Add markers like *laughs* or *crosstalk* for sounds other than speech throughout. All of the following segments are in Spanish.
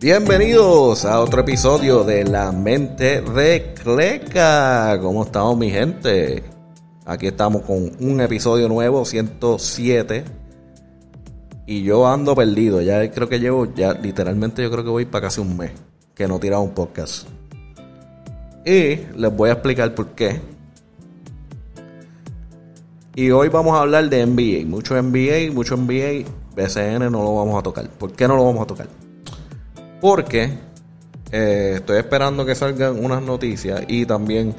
Bienvenidos a otro episodio de La Mente de Cleca. ¿Cómo estamos mi gente? Aquí estamos con un episodio nuevo, 107. Y yo ando perdido. Ya creo que llevo, ya literalmente yo creo que voy para casi un mes que no he tirado un podcast. Y les voy a explicar por qué. Y hoy vamos a hablar de NBA. Mucho NBA, mucho NBA. BCN no lo vamos a tocar. ¿Por qué no lo vamos a tocar? Porque eh, estoy esperando que salgan unas noticias y también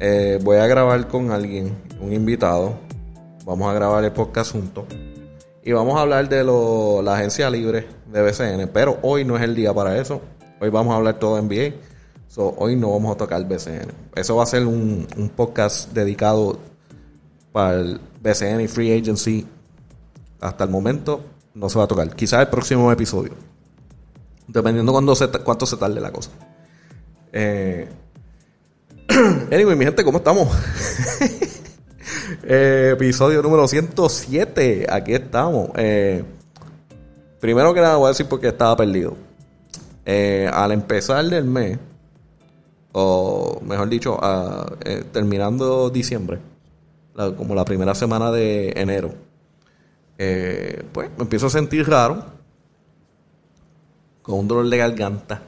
eh, voy a grabar con alguien, un invitado. Vamos a grabar el podcast juntos. Y vamos a hablar de lo, la agencia libre de BCN. Pero hoy no es el día para eso. Hoy vamos a hablar todo NBA. So, hoy no vamos a tocar BCN. Eso va a ser un, un podcast dedicado para el BCN y Free Agency. Hasta el momento no se va a tocar. Quizás el próximo episodio. Dependiendo cuándo se, cuánto se tarde la cosa. Eh, *clears throat* anyway, mi gente, ¿cómo estamos? *laughs* eh, episodio número 107. Aquí estamos. Eh, primero que nada voy a decir porque estaba perdido. Eh, al empezar del mes, o mejor dicho, terminando diciembre, como la primera semana de enero, pues me empiezo a sentir raro, con un dolor de garganta.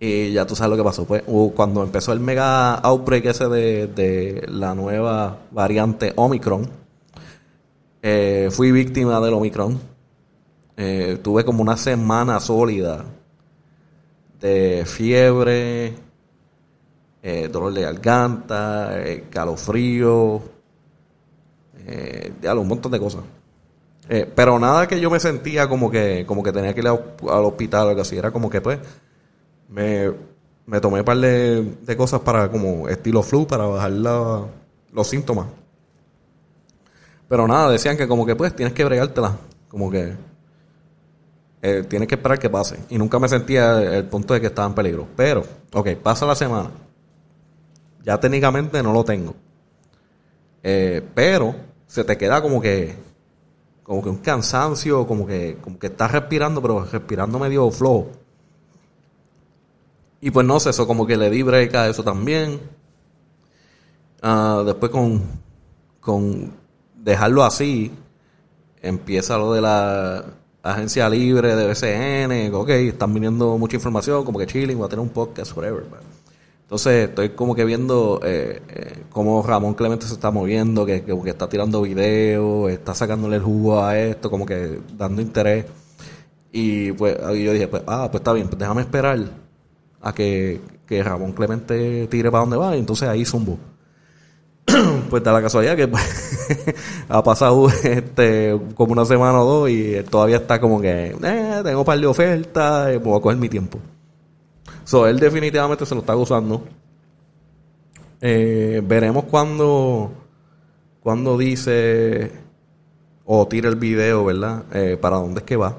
Y ya tú sabes lo que pasó. Pues cuando empezó el mega outbreak ese de, de la nueva variante Omicron, eh, fui víctima del Omicron. Eh, tuve como una semana sólida de fiebre, eh, dolor de garganta, calofrío, un montón de cosas. Eh, pero nada que yo me sentía como que, como que tenía que ir al hospital o algo así. Era como que pues me, me tomé un par de, de cosas para como estilo flu para bajar la- los síntomas. Pero nada, decían que como que pues tienes que bregártela. Como que eh, tienes que esperar que pase. Y nunca me sentía el punto de que estaba en peligro. Pero, ok, pasa la semana. Ya técnicamente no lo tengo. Eh, pero se te queda como que como que un cansancio, como que como que estás respirando, pero respirando medio flojo. Y pues no sé, eso como que le di break a eso también. Ah, después con, con dejarlo así, empieza lo de la agencia libre de BCN, ok, están viniendo mucha información, como que chilling, voy a tener un podcast, whatever. man. Entonces estoy como que viendo eh, eh, cómo Ramón Clemente se está moviendo, que, que, que está tirando videos, está sacándole el jugo a esto, como que dando interés. Y pues ahí yo dije, pues, ah, pues está bien, pues déjame esperar a que, que Ramón Clemente tire para donde va, y entonces ahí zumbo. *clears throat* pues da la casualidad que pues, *laughs* ha pasado este como una semana o dos y todavía está como que eh, tengo un par de ofertas, eh, voy a coger mi tiempo. So, él definitivamente se lo está gozando. Eh, veremos cuando, cuando dice o tira el video, ¿verdad? Eh, para dónde es que va.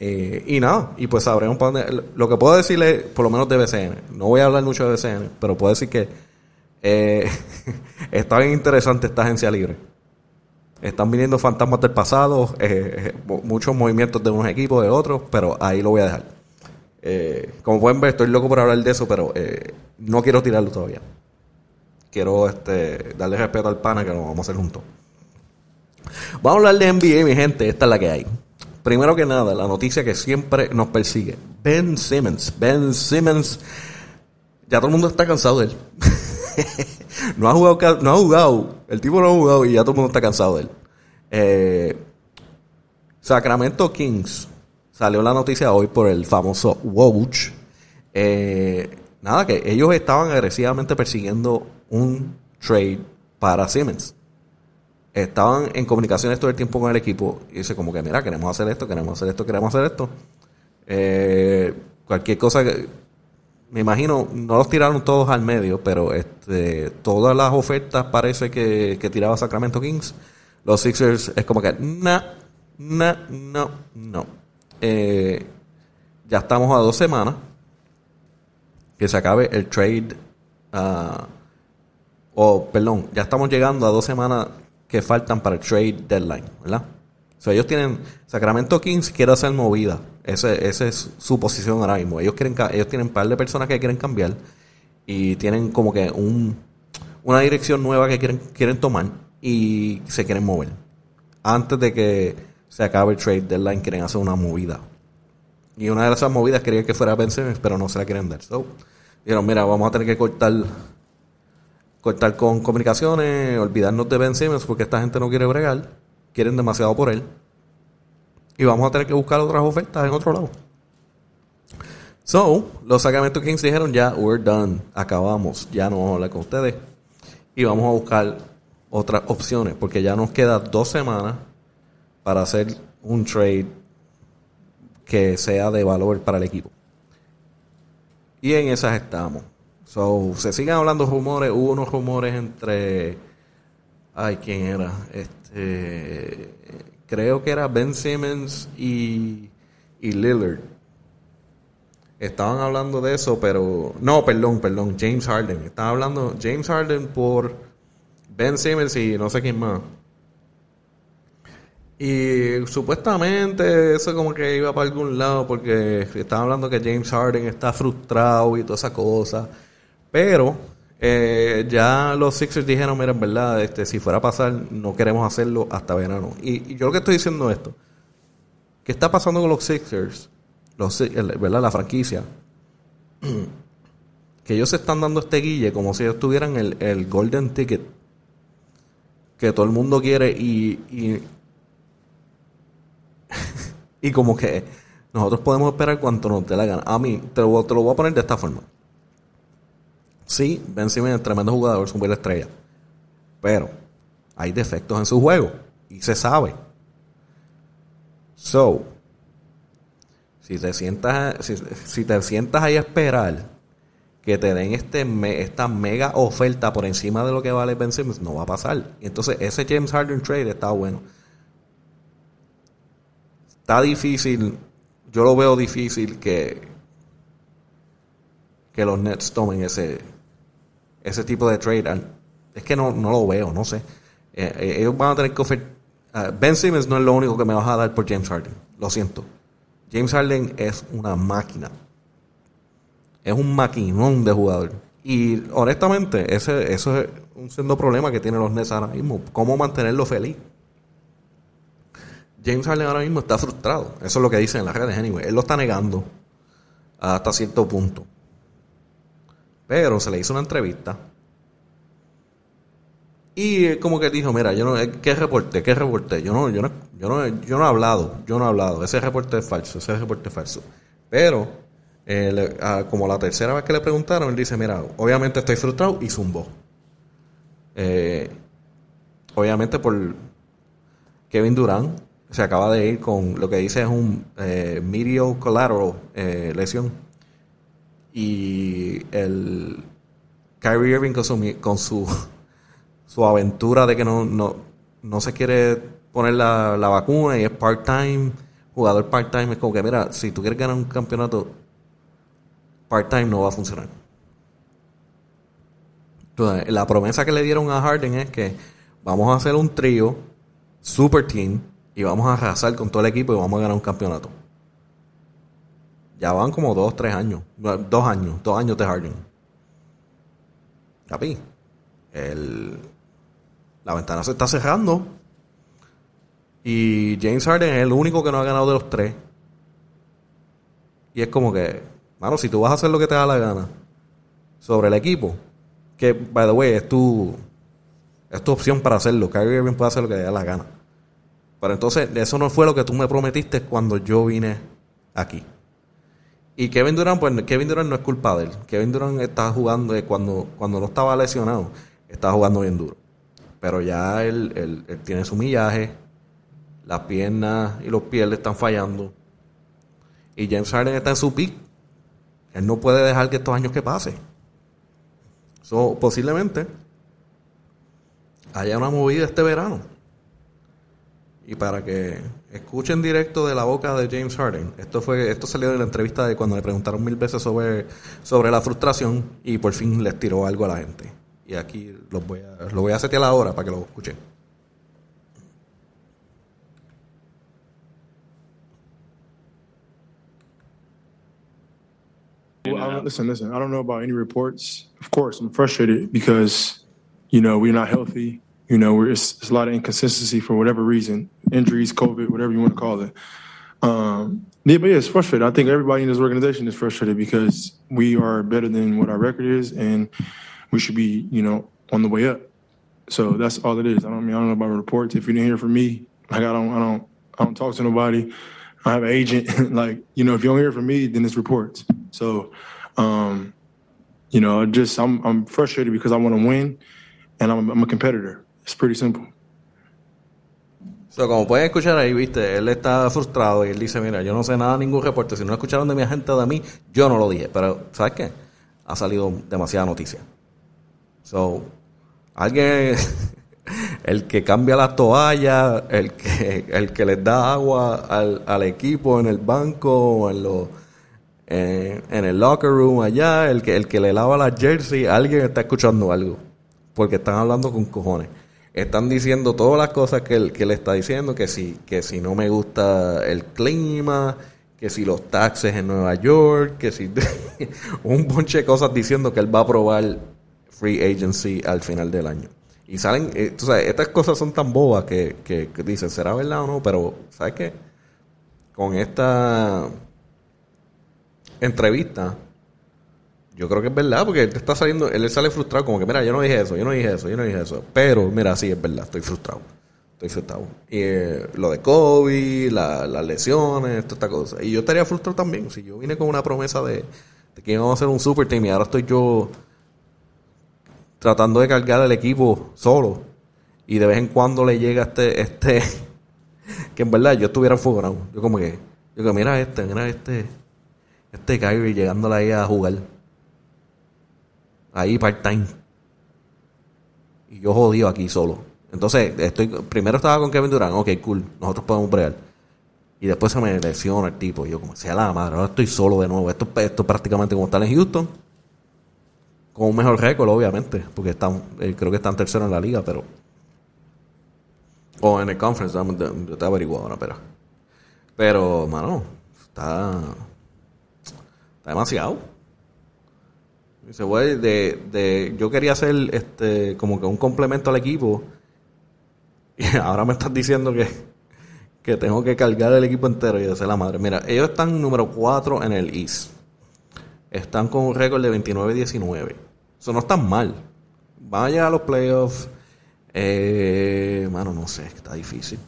Eh, y nada, y pues sabremos para dónde. Lo que puedo decirle, por lo menos de BCN, no voy a hablar mucho de BCN, pero puedo decir que *laughs* está bien interesante esta agencia libre. Están viniendo fantasmas del pasado, mu- muchos movimientos de unos equipos, de otros, pero ahí lo voy a dejar. Eh, como pueden ver, estoy loco por hablar de eso, pero eh, no quiero tirarlo todavía. Quiero este, darle respeto al pana que lo vamos a hacer juntos. Vamos a hablar de NBA, mi gente. Esta es la que hay. Primero que nada, la noticia que siempre nos persigue. Ben Simmons. Ben Simmons. Ya todo el mundo está cansado de él. *laughs* no ha jugado, no ha jugado. El tipo no ha jugado y ya todo el mundo está cansado de él. Eh, Sacramento Kings. Salió la noticia hoy por el famoso Woj. Eh, nada, que ellos estaban agresivamente persiguiendo un trade para Simmons. Estaban en comunicaciones todo el tiempo con el equipo y dice como que mira, queremos hacer esto, queremos hacer esto, queremos hacer esto. Eh, cualquier cosa que me imagino, no los tiraron todos al medio, pero este, todas las ofertas parece que, que tiraba Sacramento Kings. Los Sixers es como que, no, no, no, no. Eh, ya estamos a dos semanas que se acabe el trade. ah, o, perdón, ya estamos llegando a dos semanas que faltan para el trade deadline, ¿verdad? O ellos tienen, Sacramento Kings quiere hacer movida. Ese, esa es su posición ahora mismo. Ellos quieren, ellos tienen un par de personas que quieren cambiar y tienen como que un, una dirección nueva que quieren, quieren tomar y se quieren mover. Antes de que se acabe el trade deadline, quieren hacer una movida. Y una de esas movidas quería que fuera Ben Simmons, pero no se la quieren dar. So, dijeron, mira, vamos a tener que cortar cortar con comunicaciones, olvidarnos de Ben Simmons porque esta gente no quiere bregar, quieren demasiado por él. Y vamos a tener que buscar otras ofertas en otro lado. So, los Sacramento Kings dijeron ya, we're done, acabamos, ya no vamos a hablar con ustedes. Y vamos a buscar otras opciones, porque ya nos queda dos semanas para hacer un trade que sea de valor para el equipo. Y en esas estamos. So, se siguen hablando rumores, hubo unos rumores entre ay, ¿quién era? Este creo que era Ben Simmons y, y Lillard. Estaban hablando de eso, pero no, perdón, perdón, James Harden. Estaban hablando James Harden por Ben Simmons y no sé quién más. Y supuestamente eso como que iba para algún lado porque estaban hablando que James Harden está frustrado y toda esa cosa. Pero eh, ya los Sixers dijeron, mira, en verdad, este, si fuera a pasar, no queremos hacerlo hasta verano. Y, yo lo que estoy diciendo esto, ¿qué está pasando con los Sixers? Los, ¿Verdad? La franquicia. *clears throat* que ellos se están dando este guille como si ellos tuvieran el, el golden ticket que todo el mundo quiere y *laughs* y como que nosotros podemos esperar cuanto nos dé la gana. A mí, te lo, te lo voy a poner de esta forma. Sí, Ben Simmons es tremendo jugador, es un estrella. Pero hay defectos en su juego. Y se sabe. So, si te sientas, si, te sientas ahí a esperar que te den este esta mega oferta por encima de lo que vale Ben Simmons, no va a pasar. Entonces ese James Harden trade está bueno está difícil, yo lo veo difícil que, que los Nets tomen ese, ese tipo de trade. Es que no, no lo veo, no sé. Eh, eh, ellos van a tener que ofrecer. Ah, ben Simmons no es lo único que me vas a dar por James Harden. Lo siento. James Harden es una máquina. Es un maquinón de jugador. Y honestamente, ese, eso es un siendo problema que tienen los Nets ahora mismo. ¿Cómo mantenerlo feliz? James Harden ahora mismo está frustrado. Eso es lo que dicen en las redes, anyway. Él lo está negando hasta cierto punto. Pero se le hizo una entrevista. Y como que dijo, mira, yo no, eh, ¿qué reporte? ¿Qué reporte? Yo no, yo no, yo no, yo no he hablado, yo no he hablado. Ese reporte es falso, ese reporte es falso. Pero, eh, como la tercera vez que le preguntaron, él dice, mira, obviamente estoy frustrado y zumbó. Eh, obviamente por Kevin Durant se acaba de ir con lo que dice es un eh, collateral eh, lesión. Y el Kyrie Irving con su, con su, *laughs* su aventura de que no, no, no se quiere poner la, la vacuna y es part-time, jugador part-time, es como que, mira, si tú quieres ganar un campeonato part-time no va a funcionar. Entonces, la promesa que le dieron a Harden es que vamos a hacer un trío, super team, y vamos a arrasar con todo el equipo y vamos a ganar un campeonato. Ya van como dos, tres años. Dos años, dos años de Harden. Capi. El, la ventana se está cerrando. Y James Harden es el único que no ha ganado de los tres. Y es como que, mano, si tú vas a hacer lo que te da la gana sobre el equipo, que, by the way, es tu, es tu opción para hacerlo. Kyrie Irving puede hacer lo que te da la gana. Pero entonces, eso no fue lo que tú me prometiste cuando yo vine aquí. Y Kevin Durant, pues Kevin Durant no es culpa de él. Kevin Durant está jugando, eh, cuando, cuando no estaba lesionado, estaba jugando bien duro. Pero ya él, él, tiene su millaje, las piernas y los pies le están fallando. Y James Harden está en su pick. Él no puede dejar que estos años que pase. So, posiblemente haya una movida este verano y para que escuchen directo de la boca de James Harden. Esto fue esto salió de la entrevista de cuando le preguntaron mil veces sobre, sobre la frustración y por fin les tiró algo a la gente. Y aquí lo voy a, lo voy a setear ahora para que lo escuchen. Well, listen, listen. I don't know about any reports. Of course, I'm frustrated because, you know, we're not healthy. You know, it's, it's a lot of inconsistency for whatever reason, injuries, COVID, whatever you want to call it. Um, yeah, but yeah, it's frustrating. I think everybody in this organization is frustrated because we are better than what our record is, and we should be, you know, on the way up. So that's all it is. I don't I mean I don't know about reports. If you didn't hear from me, like I don't I don't I don't talk to nobody. I have an agent. *laughs* like you know, if you don't hear from me, then it's reports. So, um, you know, just I'm I'm frustrated because I want to win, and I'm, I'm a competitor. It's pretty simple. So, como pueden escuchar ahí, viste, él está frustrado y él dice, mira, yo no sé nada, ningún reporte. Si no escucharon de mi agente de mí, yo no lo dije. Pero, ¿sabes qué? Ha salido demasiada noticia. So, alguien, *laughs* el que cambia las toallas, el que, el que les da agua al, al equipo en el banco o en los en el locker room allá, el que, el que le lava la jersey, alguien está escuchando algo. Porque están hablando con cojones. Están diciendo todas las cosas que él, que él está diciendo, que si, que si no me gusta el clima, que si los taxes en Nueva York, que si *laughs* un bonche de cosas diciendo que él va a aprobar free agency al final del año. Y salen, eh, sabes, estas cosas son tan bobas que, que, que dicen, ¿será verdad o no? Pero, ¿sabes qué? Con esta entrevista, yo creo que es verdad, porque él está saliendo, él sale frustrado, como que, mira, yo no dije eso, yo no dije eso, yo no dije eso. Pero, mira, sí, es verdad, estoy frustrado. Estoy frustrado. Y eh, lo de COVID, la- las lesiones, toda esta cosa. Y yo estaría frustrado también. Si yo vine con una promesa de, de que íbamos a hacer un super team y ahora estoy yo tratando de cargar el equipo solo. Y de vez en cuando le llega este, este, *laughs* que en verdad yo estuviera enfogonado. Yo como que, yo que mira este, mira este, este Kyrie llegándole ahí a jugar. Ahí part-time. Y yo jodido aquí solo. Entonces, estoy, primero estaba con Kevin Durant, ok, cool, nosotros podemos bregar. Y después se me lesiona el tipo. Y yo como, sea la madre, ahora estoy solo de nuevo. Esto, esto es prácticamente como estar en Houston. Con un mejor récord, obviamente. Porque están, eh, creo que están tercero en la liga, pero... O en el conference, yo te averiguo ahora, pero... Pero, mano, está... Está demasiado. Dice, güey, de, de, yo quería hacer este, como que un complemento al equipo. *laughs* Y ahora me estás diciendo que, que tengo que cargar el equipo entero y de ser la madre. Mira, ellos están número 4 en el East. Están con un récord de 29-19. Eso no están mal. Van a llegar a los playoffs. Eh, mano, no sé, está difícil.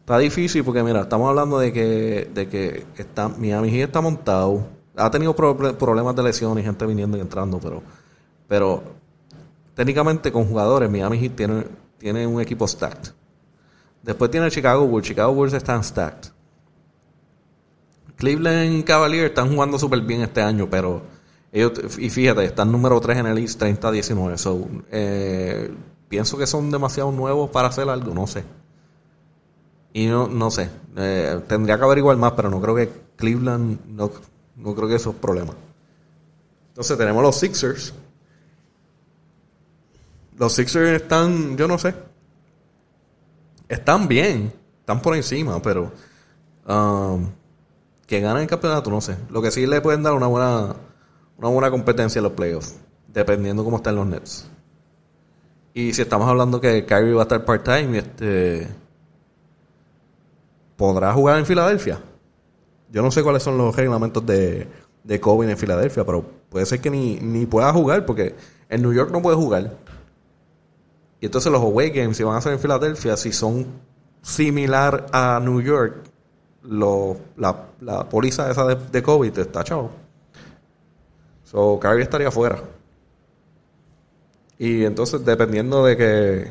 Está difícil porque, mira, estamos hablando de que, de que está, Miami Heat está montado. Ha tenido proble- problemas de lesiones y gente viniendo y entrando, pero, pero técnicamente con jugadores, Miami Heat tiene, tiene un equipo stacked. Después tiene Chicago Bulls. Chicago Bulls están stacked. Cleveland Cavaliers están jugando súper bien este año, pero ellos, y fíjate, están número 3 en el East 30-19. So, eh, pienso que son demasiado nuevos para hacer algo, no sé. Y no, no sé, eh, tendría que averiguar más, pero no creo que Cleveland, no, no creo que eso es problema. Entonces tenemos los Sixers. Los Sixers están, yo no sé, están bien, están por encima, pero um, que ganen el campeonato, no sé. Lo que sí le pueden dar una buena, una buena competencia en los playoffs, dependiendo cómo están los Nets. Y si estamos hablando que Kyrie va a estar part-time, este, ¿podrá jugar en Filadelfia? Yo no sé cuáles son los reglamentos de, de COVID en Filadelfia, pero puede ser que ni, ni pueda jugar, porque en New York no puede jugar. Y entonces los away games, si van a ser en Filadelfia, si son similar a New York, lo, la, la póliza esa de, COVID está chavo. So, Kyrie estaría fuera. Y entonces, dependiendo de que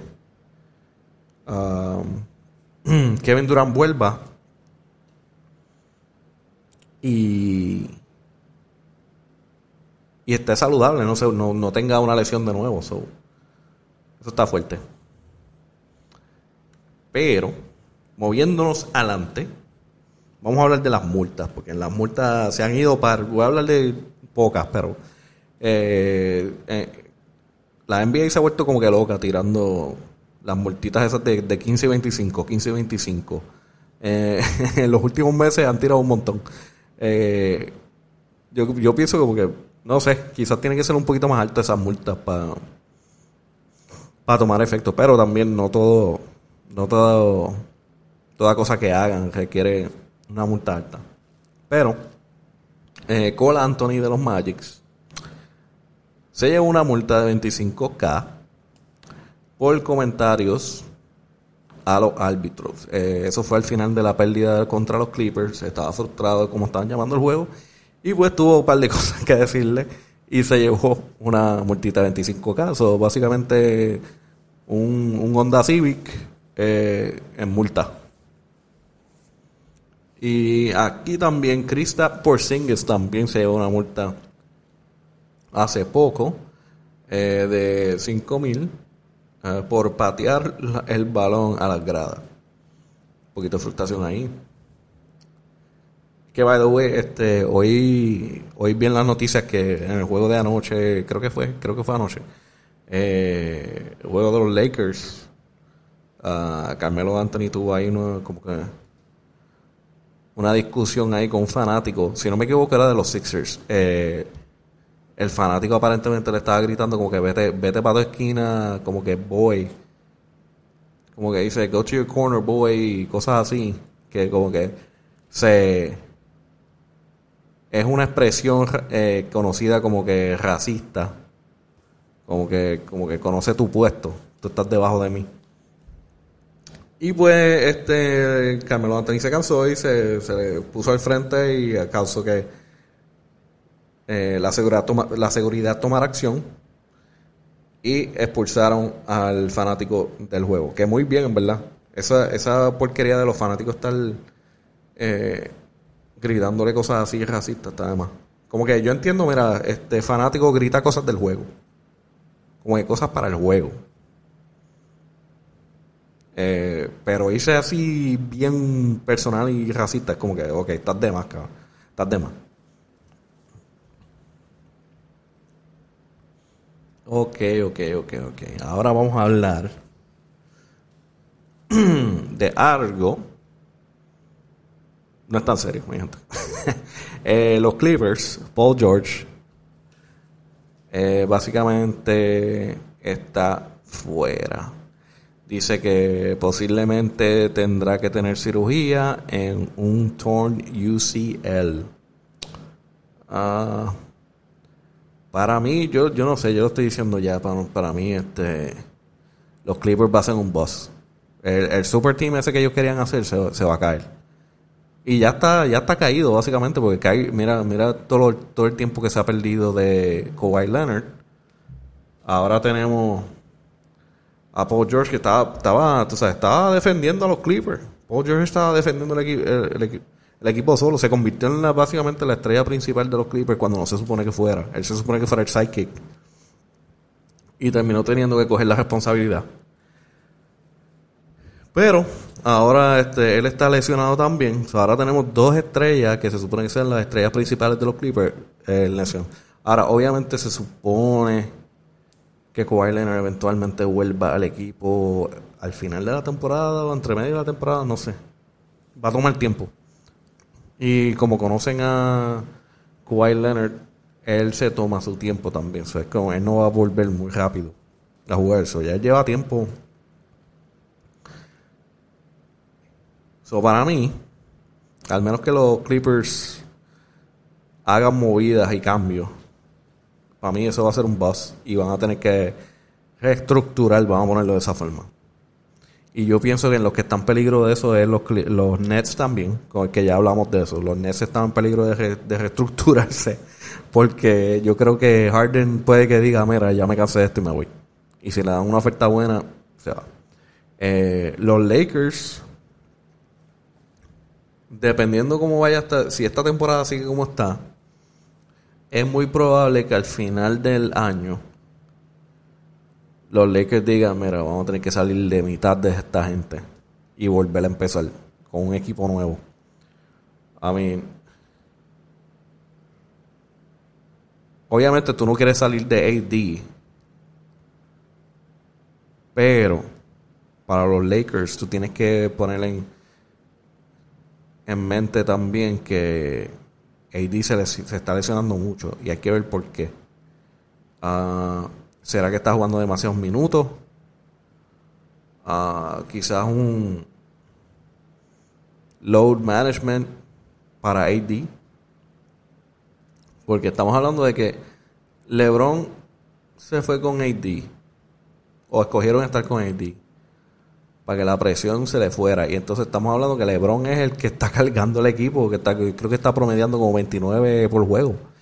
um, *clears throat* Kevin Durant vuelva y y esté saludable, no, se, no, no tenga una lesión de nuevo. So, eso está fuerte. Pero, moviéndonos adelante, vamos a hablar de las multas, porque en las multas se han ido para. Voy a hablar de pocas, pero. eh, eh, la NBA se ha vuelto como que loca tirando las multitas esas de, de 15 y 25, 15 y 25. Eh, *laughs* en los últimos meses han tirado un montón. Eh, yo, yo pienso como que, no sé, quizás tiene que ser un poquito más alto esas multas para para tomar efecto, pero también no todo, no todo, toda cosa que hagan requiere una multa alta. Pero, eh, Cole Anthony de los Magics se llevó una multa de 25k por comentarios a los árbitros. Eh, eso fue al final de la pérdida contra los Clippers. Estaba frustrado como estaban llamando el juego. Y pues tuvo un par de *laughs* cosas que decirle. Y se llevó una multita de 25 casos. Básicamente un, un Honda Civic eh, en multa. Y aquí también Krista Porzingis también se llevó una multa hace poco eh, de 5 mil eh, por patear el balón a las gradas. Un poquito de frustración ahí. Que by the way, este, hoy, hoy vi las noticias que en el juego de anoche, creo que fue, creo que fue anoche, eh, el juego de los Lakers, uh, Carmelo Anthony tuvo ahí como que una discusión ahí con un fanático, si no me equivoco era de los Sixers. Eh, el fanático aparentemente le estaba gritando como que vete, vete para tu esquina, como que boy. Como que dice, go to your corner, boy, y cosas así. Que como que se... Es una expresión eh, conocida como que racista. Como que, como que conoce tu puesto. Tú estás debajo de mí. Y pues, este, Carmelo Anthony se cansó y se, se le puso al frente y causó que eh, la, seguridad toma, la seguridad tomar acción y expulsaron al fanático del juego. Que muy bien, en verdad. Esa, esa porquería de los fanáticos estar eh, gritándole cosas así racistas, está además. Como que yo entiendo, mira, este fanático grita cosas del juego. Como que cosas para el juego. Eh, pero hice así bien personal y racista, es como que, ok, estás de más. Estás de más. Ok, ok, ok, ok. Ahora vamos a hablar *clears throat* de algo. No es tan serio, mi gente. *laughs* eh, los Clippers, Paul George, eh, básicamente está fuera. Dice que posiblemente tendrá que tener cirugía en un torn UCL. Ah. Para mí, yo, yo no sé, yo lo estoy diciendo ya, para, para mí, este los Clippers va a ser un boss. El, super team ese que ellos querían hacer se, va a caer. Y ya está, ya está caído, básicamente, porque cae, mira, mira todo, todo el tiempo que se ha perdido de Kawhi Leonard. Ahora tenemos a Paul George que estaba, estaba, tú sabes, estaba defendiendo a los Clippers. Paul George estaba defendiendo el, el, el, el equipo solo se convirtió en básicamente la estrella principal de los Clippers cuando no se supone que fuera. Él se supone que fuera el sidekick. Y terminó teniendo que coger la responsabilidad. Pero ahora este, él está lesionado también. ahora tenemos dos estrellas que se supone que sean las estrellas principales de los Clippers eh. Ahora, obviamente se supone que Kawhi Leonard eventualmente vuelva al equipo al final de la temporada o entre medio de la temporada, no sé. Va a tomar tiempo. Y como conocen a Kawhi Leonard, él se toma su tiempo también. es como él no va a volver muy rápido a jugar eso. Ya lleva tiempo. So, para mí, al menos que los Clippers hagan movidas y cambios, para mí eso va a ser un buzz y van a tener que reestructurar, vamos a ponerlo de esa forma. Y yo pienso que en los que están en peligro de eso es los, los Nets también, con el que ya hablamos de eso. Los Nets están en peligro de, reestructurarse, *laughs* porque yo creo que Harden puede que diga, mira, ya me cansé de esto y me voy. Y si le dan una oferta buena, se va. Eh, los Lakers, dependiendo cómo vaya hasta, si esta temporada sigue como está, es muy probable que al final del año los Lakers digan, mira, vamos a tener que salir de mitad de esta gente y volver a empezar con un equipo nuevo. A mí, obviamente tú no quieres salir de AD, pero para los Lakers tú tienes que poner en, en mente también que AD se, se está lesionando mucho y hay que ver por qué. Ah, ¿Será que está jugando demasiados minutos? Ah, quizás un load management para AD. Porque estamos hablando de que LeBron se fue con AD. O escogieron estar con AD. Para que la presión se le fuera. Y entonces estamos hablando que LeBron es el que está *laughs* cargando el equipo. Que está, creo que está promediando como 29 por juego.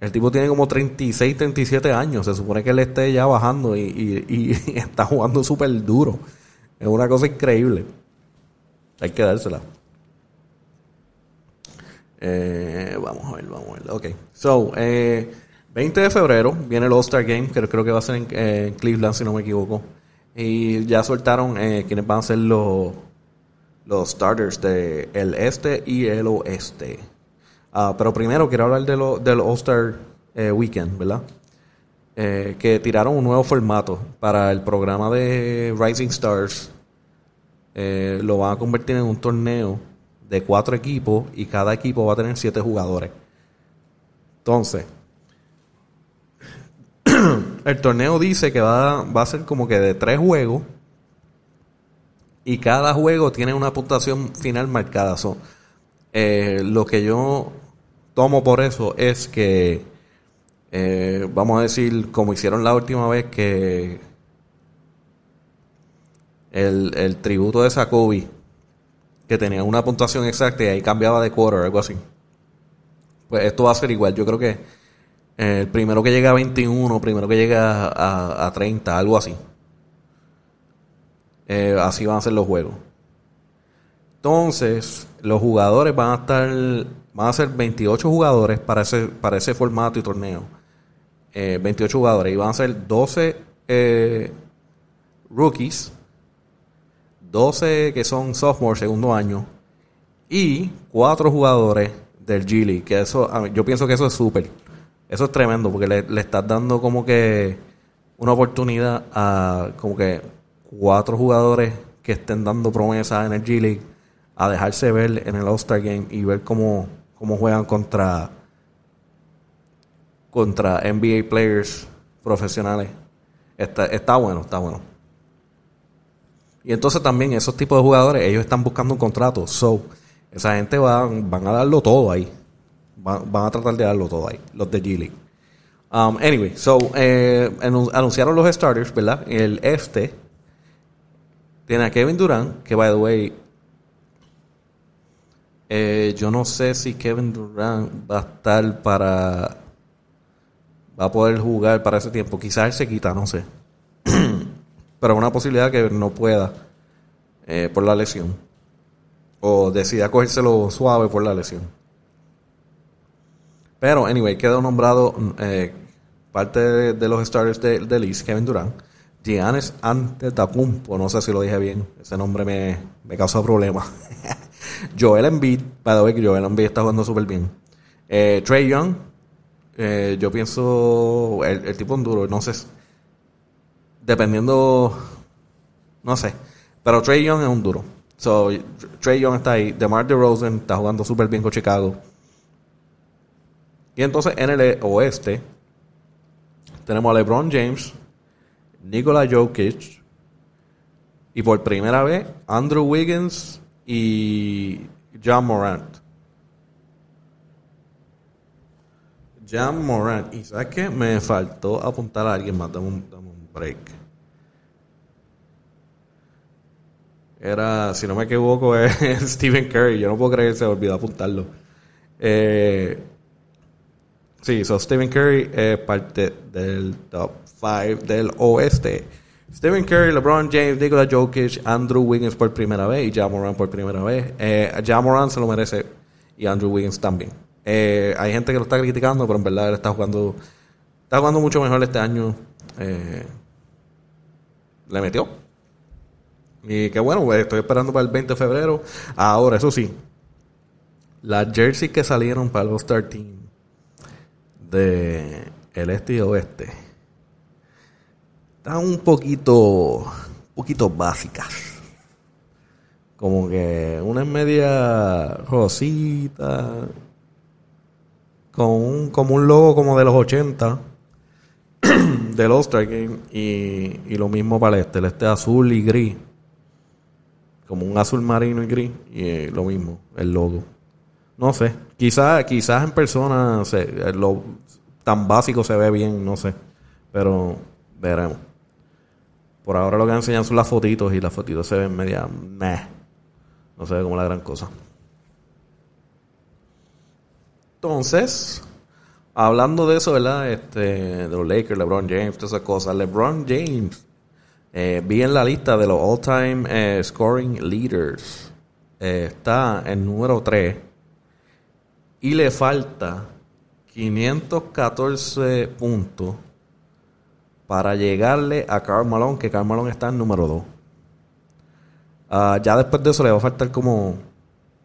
El tipo tiene como 36, 37 años. Se supone que él esté ya bajando y, *laughs* está jugando súper duro. Es una cosa increíble. Hay que dársela. Eh, vamos a ver, vamos a ver. Ok. So, eh, 20 de febrero viene el All-Star Game, que creo que va a ser en, eh, Cleveland, si no me equivoco. Y ya soltaron eh, quienes van a ser los, starters del el este y el oeste. Ah, pero primero quiero hablar de lo, del All-Star eh, Weekend, ¿verdad? que tiraron un nuevo formato para el programa de Rising Stars. lo van a convertir en un torneo de cuatro equipos y cada equipo va a tener siete jugadores. Entonces, *clears throat* el torneo dice que va, va, a ser como que de tres juegos y cada juego tiene una puntuación final marcada. Eh, lo que yo tomo por eso es que, eh, vamos a decir, como hicieron la última vez que el, el tributo de Sakobi que tenía una puntuación exacta y ahí cambiaba de quarter, algo así. Pues esto va a ser igual. Yo creo que eh, el primero que llega a 21, primero que llega a, a 30, algo así. Eh, así van a ser los juegos. Entonces, los jugadores van a estar, van a ser 28 jugadores para ese, para ese formato y torneo. 28 eh, jugadores y van a ser 12 rookies 12 que son sophomore, segundo año, y cuatro jugadores del G League, que eso, yo pienso que eso es súper, eso es tremendo, porque le, estás dando como que una oportunidad a como que cuatro jugadores que estén dando promesas en el G League a dejarse ver en el All-Star Game y ver cómo, cómo juegan contra contra NBA players profesionales. Está, está bueno, está bueno. Y entonces también esos tipos de jugadores, ellos están buscando un contrato. So, esa gente va, van a darlo todo ahí. Van, a tratar de darlo todo ahí, los de G League. Um, anyway, so, eh, anunciaron los starters, ¿verdad? El este tiene a Kevin Durant, que by the way, eh, yo no sé si Kevin Durant va a estar para. Va a poder jugar para ese tiempo. Quizás él se quita, no sé *clears throat* pero una posibilidad que no pueda eh, por la lesión. O decida cogérselo suave por la lesión. Pero, anyway, quedó nombrado eh, parte de, los starters de, de Liz, Kevin Durant. Giannis Antetokounmpo, no sé si lo dije bien, ese nombre me, me causa problemas. *laughs* Joel Embiid, para ver que Joel Embiid está jugando súper bien. Eh, Trey Young, yo pienso, el, el tipo es duro, no sé, dependiendo, no sé. Pero Trey Young es un duro. So, Trey Young está ahí. DeMar DeRozan está jugando súper bien con Chicago. Y entonces en el oeste tenemos a LeBron James, Nikola Jokic y por primera vez Andrew Wiggins y John Morant. John Morant. ¿Y sabes qué? Me faltó apuntar a alguien más. Dame un, un break. Era, si no me equivoco, *laughs* es Stephen Curry. Yo no puedo creer que se olvidó apuntarlo. Eh, sí, so Stephen Curry es parte del top 5 del oeste. Stephen Curry, LeBron James, Nikola Jokic, Andrew Wiggins por primera vez y Jamoran por primera vez. Eh, Jamoran se lo merece y Andrew Wiggins también. Eh, hay gente que lo está criticando, pero en verdad él está jugando, está jugando mucho mejor este año. Eh, le metió. Y que bueno, pues, estoy esperando para el 20 de febrero. Ahora, eso sí, las jerseys que salieron para el All-Star Team de el este y oeste están un poquito, un poquito básicas. Como que una es media rosita, con un, como un logo como de los 80 *clears throat* del All-Star Game y, y, lo mismo para el este, el este azul y gris. Como un azul marino y gris y eh, lo mismo, el logo. No sé, quizás quizás en persona se, lo, tan básico se ve bien, no sé, pero veremos. Por ahora lo que enseñan son las fotitos y las fotitos se ven media meh. No se ve como la gran cosa. Entonces, hablando de eso, ¿verdad? Este, de los Lakers, LeBron James, todas esas cosas. LeBron James, eh, vi en la lista de los all-time eh, scoring leaders, eh, está en número 3 y le falta 514 puntos para llegarle a Karl Malone, que Karl Malone está en número 2. Ah, ya después de eso le va a faltar como,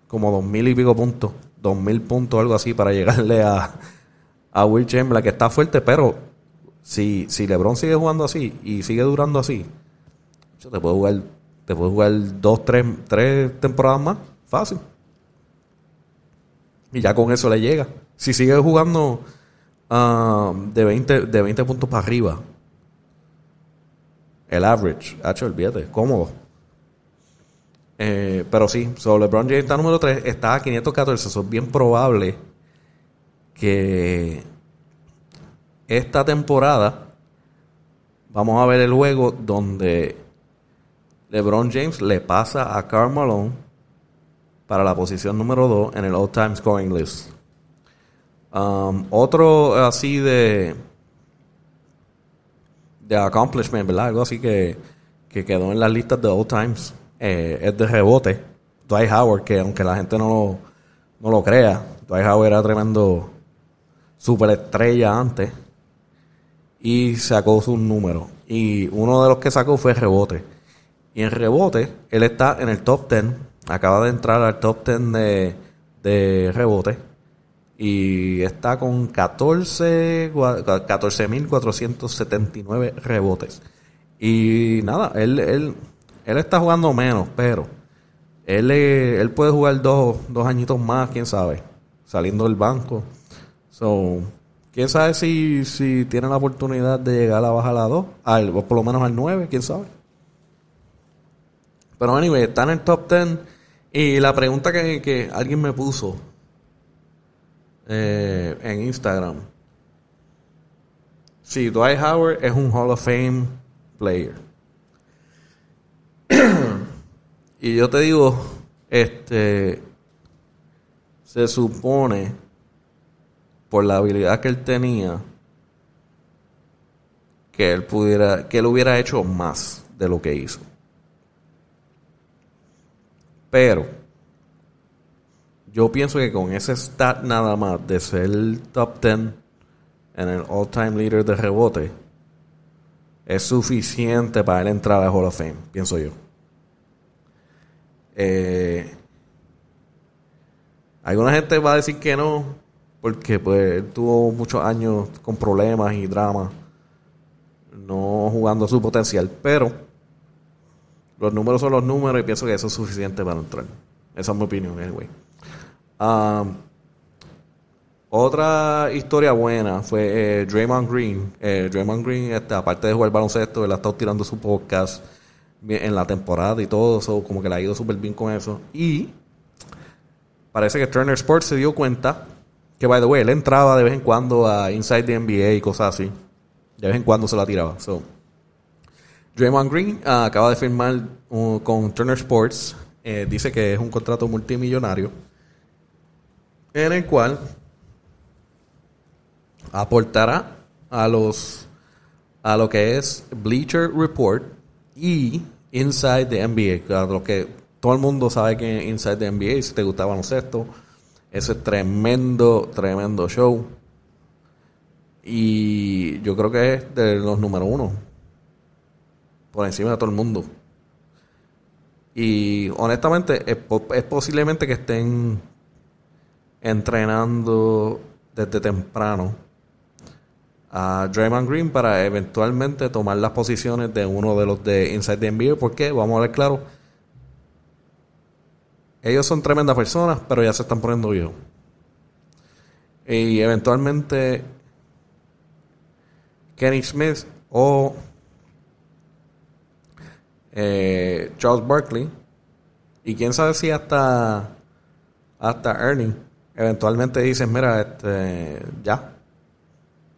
como dos mil y pico puntos, dos mil puntos, algo así, para llegarle a, a Will Chamberlain, que está fuerte, pero si, si LeBron sigue jugando así y sigue durando así, yo te puedo jugar, te puedo jugar dos, tres, tres temporadas más, fácil. Y ya con eso le llega. Si sigue jugando uh, de, 20, de 20 puntos para arriba, el average. Hacho, olvídate, cómodo. Eh, pero sí, so LeBron James está número 3, está a 514. Eso es bien probable que esta temporada vamos a ver el juego donde LeBron James le pasa a Karl Malone para la posición número 2 en el All-Time Scoring List. Um, otro así de de Accomplishment, ¿verdad? Algo así que, que quedó en las listas de All Times. Eh, es de rebote. Dwight Howard, que aunque la gente no lo, no lo crea, Dwight Howard era tremendo superestrella antes. Y sacó sus números. Y uno de los que sacó fue rebote. Y en rebote, él está en el top 10. Acaba de entrar al top 10 de, de rebote y está con 14 14.479 rebotes. Y nada, él, él, él está jugando menos, pero él, él puede jugar dos, dos añitos más, quién sabe, saliendo del banco. So, quién sabe si, si tiene la oportunidad de llegar a bajar a la 2, al, por lo menos al 9, quién sabe. Pero anyway, está en el top 10. Y la pregunta que, que alguien me puso eh, en Instagram. Sí, Dwight Howard es un Hall of Fame player. *clears throat* y yo te digo, este, se supone, por la habilidad que él tenía, que él pudiera, que él hubiera hecho más de lo que hizo. Pero yo pienso que con ese stat nada más de ser el top 10 en el all-time leader de rebote, es suficiente para él entrar a Hall of Fame, pienso yo. Eh, alguna gente va a decir que no, porque pues él tuvo muchos años con problemas y dramas, no jugando su potencial, pero los números son los números y pienso que eso es suficiente para entrar. Esa es mi opinión, anyway. Um, otra historia buena fue eh, Draymond Green. Eh, Draymond Green, este, aparte de jugar baloncesto, él ha estado tirando su podcast en la temporada y todo eso, como que le ha ido súper bien con eso. Y parece que Turner Sports se dio cuenta que, by the way, él entraba de vez en cuando a Inside the NBA y cosas así. De vez en cuando se la tiraba. So, Draymond Green ah, acaba de firmar uh, con Turner Sports. Eh, dice que es un contrato multimillonario en el cual aportará a los a lo que es Bleacher Report y Inside the NBA, lo que todo el mundo sabe que Inside the NBA, si te gusta baloncesto, ese es tremendo, tremendo show. Y yo creo que es de los número uno. Por encima de todo el mundo. Y honestamente, es posiblemente que estén entrenando desde temprano a Draymond Green para eventualmente tomar las posiciones de uno de los de Inside the NBA. Porque, vamos a ver claro, ellos son tremendas personas, pero ya se están poniendo viejos. Y eventualmente Kenny Smith o eh, Charles Barkley. Y quién sabe si hasta, hasta Ernie eventualmente dicen mira este ya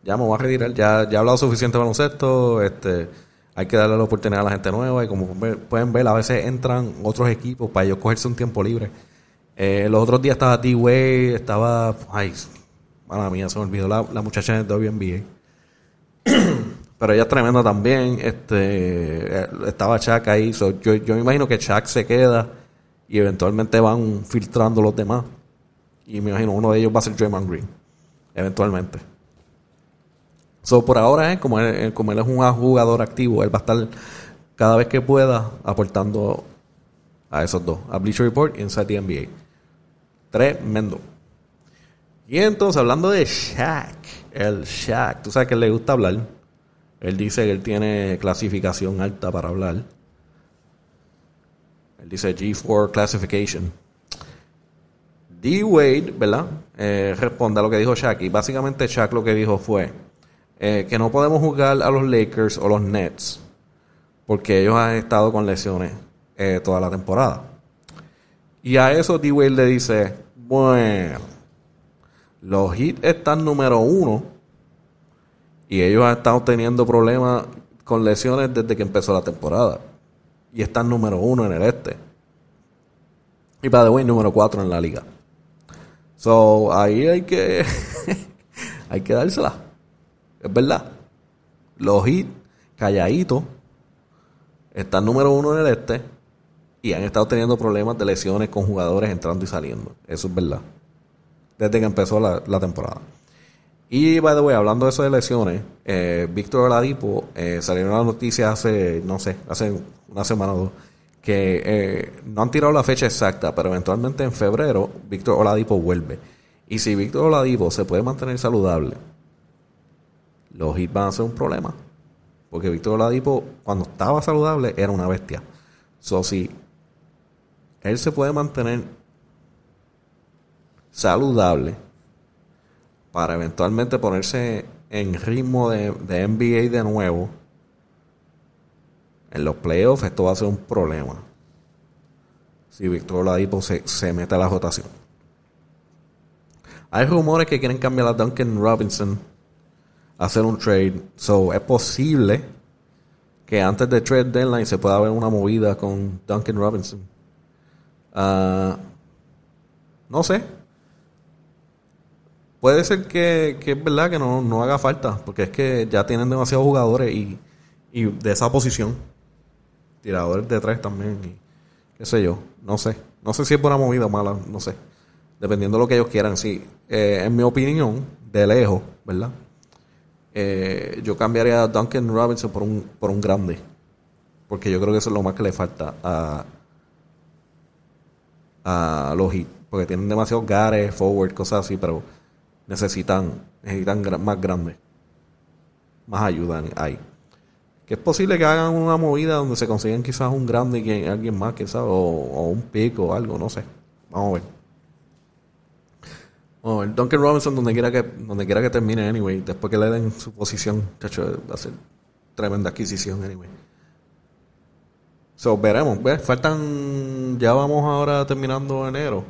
ya me voy a retirar ya ya he hablado suficiente baloncesto este hay que darle la oportunidad a la gente nueva y como pueden ver a veces entran otros equipos para ellos cogerse un tiempo libre eh, los otros días estaba D-Way estaba ay mala mía se me olvidó la, la muchacha de WNBA *clears throat* pero ella es tremenda también. Este, eh, estaba Chuck ahí. yo, yo me imagino que Chuck se queda y eventualmente van filtrando los demás. Y me imagino uno de ellos va a ser Draymond Green. Eventualmente. So, por ahora, eh, como, él, como él es un jugador activo, él va a estar cada vez que pueda aportando a esos dos. A Bleacher Report y Inside the NBA. Tremendo. Y entonces, hablando de Shaq. El Shaq. Tú sabes que le gusta hablar. Él dice que él tiene clasificación alta para hablar. Él dice G4 Classification. D. Wade, ¿verdad? Eh, responde a lo que dijo Shaq. Y básicamente Shaq lo que dijo fue eh, que no podemos jugar a los Lakers o los Nets porque ellos han estado con lesiones eh, toda la temporada. Y a eso D. Wade le dice, bueno, los Heat están número uno y ellos han estado teniendo problemas con lesiones desde que empezó la temporada. Y están número uno en el este. Y para the way, número cuatro en la liga. So, ahí hay que. *laughs* hay que dársela. Es verdad. Los hits, calladitos, están número uno en el este. Y han estado teniendo problemas de lesiones con jugadores entrando y saliendo. Eso es verdad. Desde que empezó la, la temporada. Y, by the way, hablando de eso de lesiones, eh, Víctor Oladipo eh, salió una noticia hace, no sé, hace una semana o dos, que eh, no han tirado la fecha exacta, pero eventualmente en febrero Víctor Oladipo vuelve. Y si Víctor Oladipo se puede mantener saludable, los hits van a ser un problema. Porque Víctor Oladipo, cuando estaba saludable, era una bestia. So, si él se puede mantener saludable, para eventualmente ponerse en ritmo de, NBA de nuevo, en los playoffs esto va a ser un problema. Si Víctor Oladipo se, se mete a la rotación. Hay rumores que quieren cambiar a Duncan Robinson, hacer un trade. So, es posible que antes de trade deadline se pueda ver una movida con Duncan Robinson. Ah, no sé. Puede ser que, que es verdad que no, no, haga falta, porque es que ya tienen demasiados jugadores y, y de esa posición. Tiradores de tres también, y qué sé yo, no sé. No sé si es buena movida o mala, no sé. Dependiendo de lo que ellos quieran, sí. Eh, en mi opinión, de lejos, ¿verdad? Eh, yo cambiaría a Duncan Robinson por un, por un grande. Porque yo creo que eso es lo más que le falta a, a los hits. Porque tienen demasiados gares, forward, cosas así, pero necesitan, necesitan más grandes. Más ayuda ahí. Que es posible que hagan una movida donde se consigan quizás un grande y alguien más, quizás, o, o un pico o algo, no sé. Vamos a ver. Vamos a ver. Duncan Robinson, donde quiera que, donde quiera que termine, anyway, después que le den su posición, va a ser tremenda adquisición, anyway. So, veremos. Faltan, ya vamos ahora terminando enero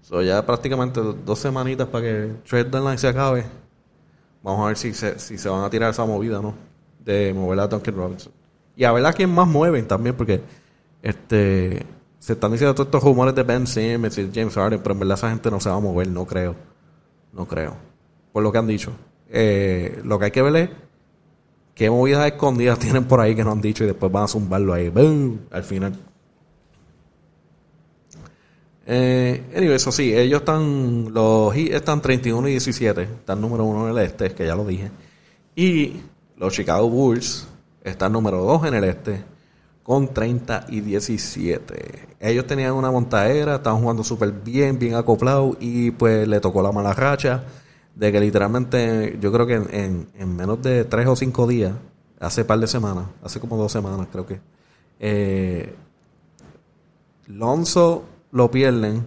So ya prácticamente dos semanitas para que trade deadline se acabe. Vamos a ver si se, si se van a tirar esa movida, ¿no? De mover a Duncan Robinson. Y a ver a quién más mueven también, porque este se están diciendo todos estos rumores de Ben Simmons y James Harden, pero en verdad esa gente no se va a mover, no creo. No creo. Por lo que han dicho. Eh, lo que hay que ver es qué movidas escondidas *laughs* tienen por ahí que no han dicho y después van a zumbarlo ahí. ¡Boom! Al final. Eh, anyway, eso sí, ellos están, los están 31 y 17, están número uno en el este, que ya lo dije. Y los Chicago Bulls están número 2 en el este, con 30 y 17. Ellos tenían una montadera, estaban jugando súper bien, bien acoplados, y pues le tocó la mala racha de que literalmente, yo creo que en, en, menos de 3 o 5 días, hace par de semanas, hace como dos semanas creo que, eh, Lonzo lo pierden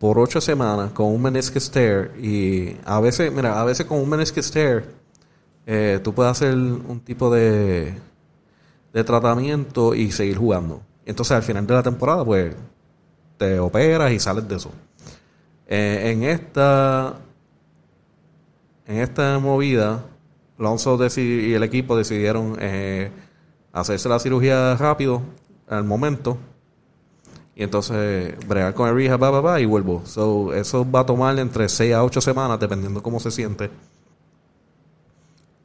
por ocho semanas con un meniscus y a veces, mira, a veces con un meniscus tear eh, tú puedes hacer un tipo de, de tratamiento y seguir jugando. Entonces al final de la temporada pues te operas y sales de eso. Eh, en esta en esta movida Alonso y el equipo decidieron eh, hacerse la cirugía rápido al momento y entonces bregar con el rehab va, va, y vuelvo. So, eso va a tomar entre 6 a 8 semanas dependiendo cómo se siente.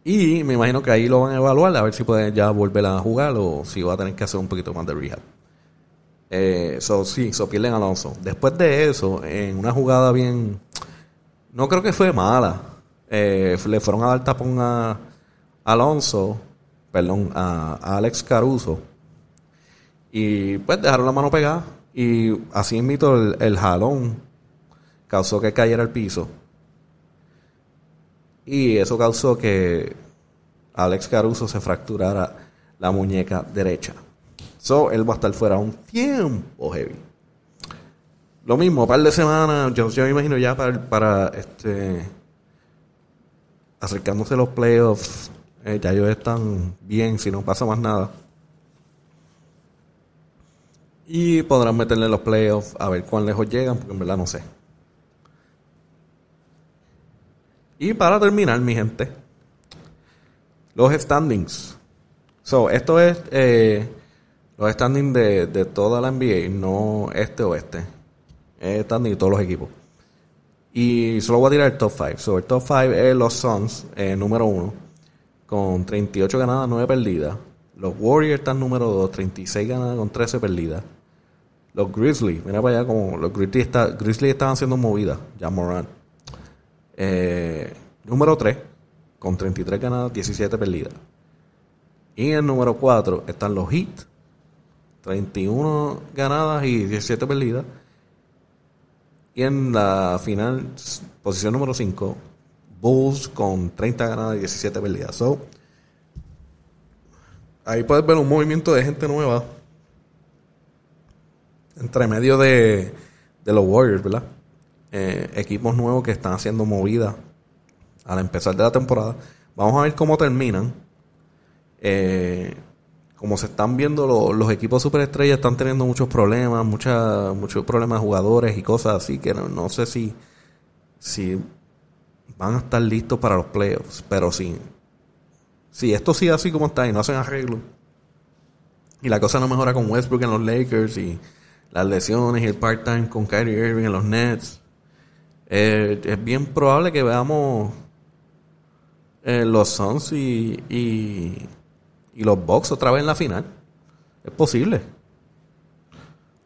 Y me imagino que ahí lo van a evaluar a ver si pueden ya volver a jugar o si va a tener que hacer un poquito más de rehab. Eh, sí, so pierden Alonso. Después de eso, en una jugada bien. No creo que fue mala. Eh, le fueron a dar tapón a Alonso, perdón, a, Alex Caruso. Y pues dejaron la mano pegada. Y así invito el, el jalón causó que cayera al piso. Y eso causó que Alex Caruso se fracturara la muñeca derecha. So, él va a estar fuera un tiempo heavy. Lo mismo, un par de semanas, yo, me imagino ya para, para este acercándose los playoffs, eh, ya ellos están bien si no pasa más nada. Y podrán meterle los playoffs a ver cuán lejos llegan, porque en verdad no sé. Y para terminar, mi gente, los standings. So, esto es eh, los standings de, de, toda la NBA, no este o este. Es standing de todos los equipos. Y solo voy a tirar el top 5. So, el top 5 es los Suns, eh, número 1, con 38 ganadas, 9 perdidas. Los Warriors están número 2, 36 ganadas con 13 perdidas. Los Grizzlies, mira para allá como los Grizzlies, está, Grizzlies estaban haciendo movidas, ya Moran. Eh, número 3, con 33 ganadas, 17 perdidas. Y en el número 4 están los Heat, 31 ganadas y 17 perdidas. Y en la final, posición número 5, Bulls con 30 ganadas y 17 perdidas. So, ahí puedes ver un movimiento de gente nueva entre medio de, de los Warriors, ¿verdad? Eh, equipos nuevos que están haciendo movidas al empezar de la temporada. Vamos a ver cómo terminan. Eh, como se están viendo, los equipos superestrellas están teniendo muchos problemas, mucha, muchos problemas de jugadores y cosas así que no, sé si, si van a estar listos para los playoffs. Pero sí, si esto sigue así como está y no hacen arreglo, y la cosa no mejora con Westbrook en los Lakers y las lesiones y el part-time con Kyrie Irving en los Nets, eh, es bien probable que veamos eh, los Suns y, y y los Bucks otra vez en la final. Es posible.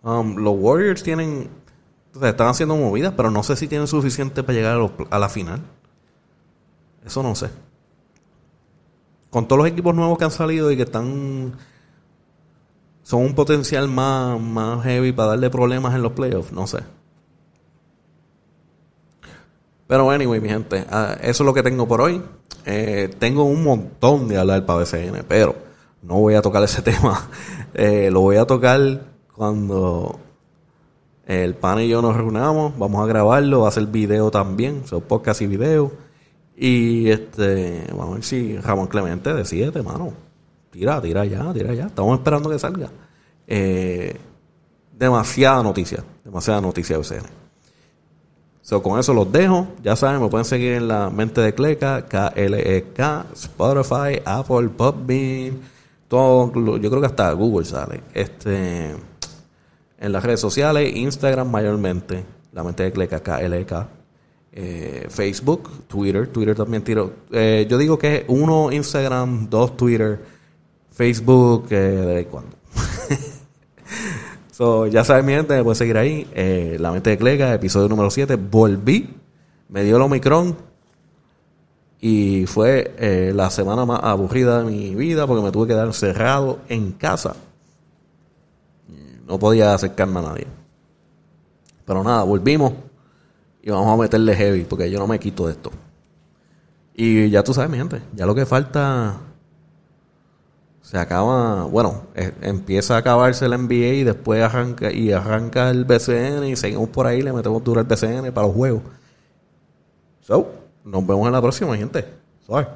Um, los Warriors tienen. están haciendo movidas, pero no sé si tienen suficiente para llegar a, la final. Eso no sé. Con todos los equipos nuevos que han salido y que están. Son un potencial más, más heavy para darle problemas en los playoffs, no sé. Pero anyway, mi gente, ah, eso es lo que tengo por hoy. Eh, tengo un montón de hablar para BCN, pero no voy a tocar *laughs* ese tema. Eh, lo voy a tocar cuando el pan y yo nos reunamos. Vamos a grabarlo, va a hacer video también, son podcast y video. Y este, vamos a ver si Ramón Clemente decide, mano. Tira, tira ya, tira ya. Estamos esperando que salga. Eh, demasiada noticia, demasiada noticia de BCN con eso los dejo. Ya saben, me pueden seguir en la mente de Cleca, K-L-E-K, Spotify, Apple, Podbean, todo, yo creo que hasta Google sale. Este, en las redes sociales, Instagram mayormente, la mente de Cleca, K-L-E-K. Eh, Facebook, Twitter, Twitter también tiro. Eh, yo digo que uno Instagram, dos Twitter, Facebook, eh, de cuando. Ya saben, mi gente, me pueden seguir ahí. Eh, la mente de Clega, episodio número 7. Volví, me dio el Omicron. Y fue eh, la semana más aburrida de mi vida porque me tuve que quedar cerrado en casa. No podía acercarme a nadie. Pero nada, volvimos. Y vamos a meterle heavy porque yo no me quito de esto. Y ya tú sabes, mi gente, ya lo que falta se acaba, bueno, empieza a acabarse el NBA y después arranca y arranca el BCN y seguimos por ahí, le metemos duro el BCN para los juegos. So, nos vemos en la próxima, gente. Suave.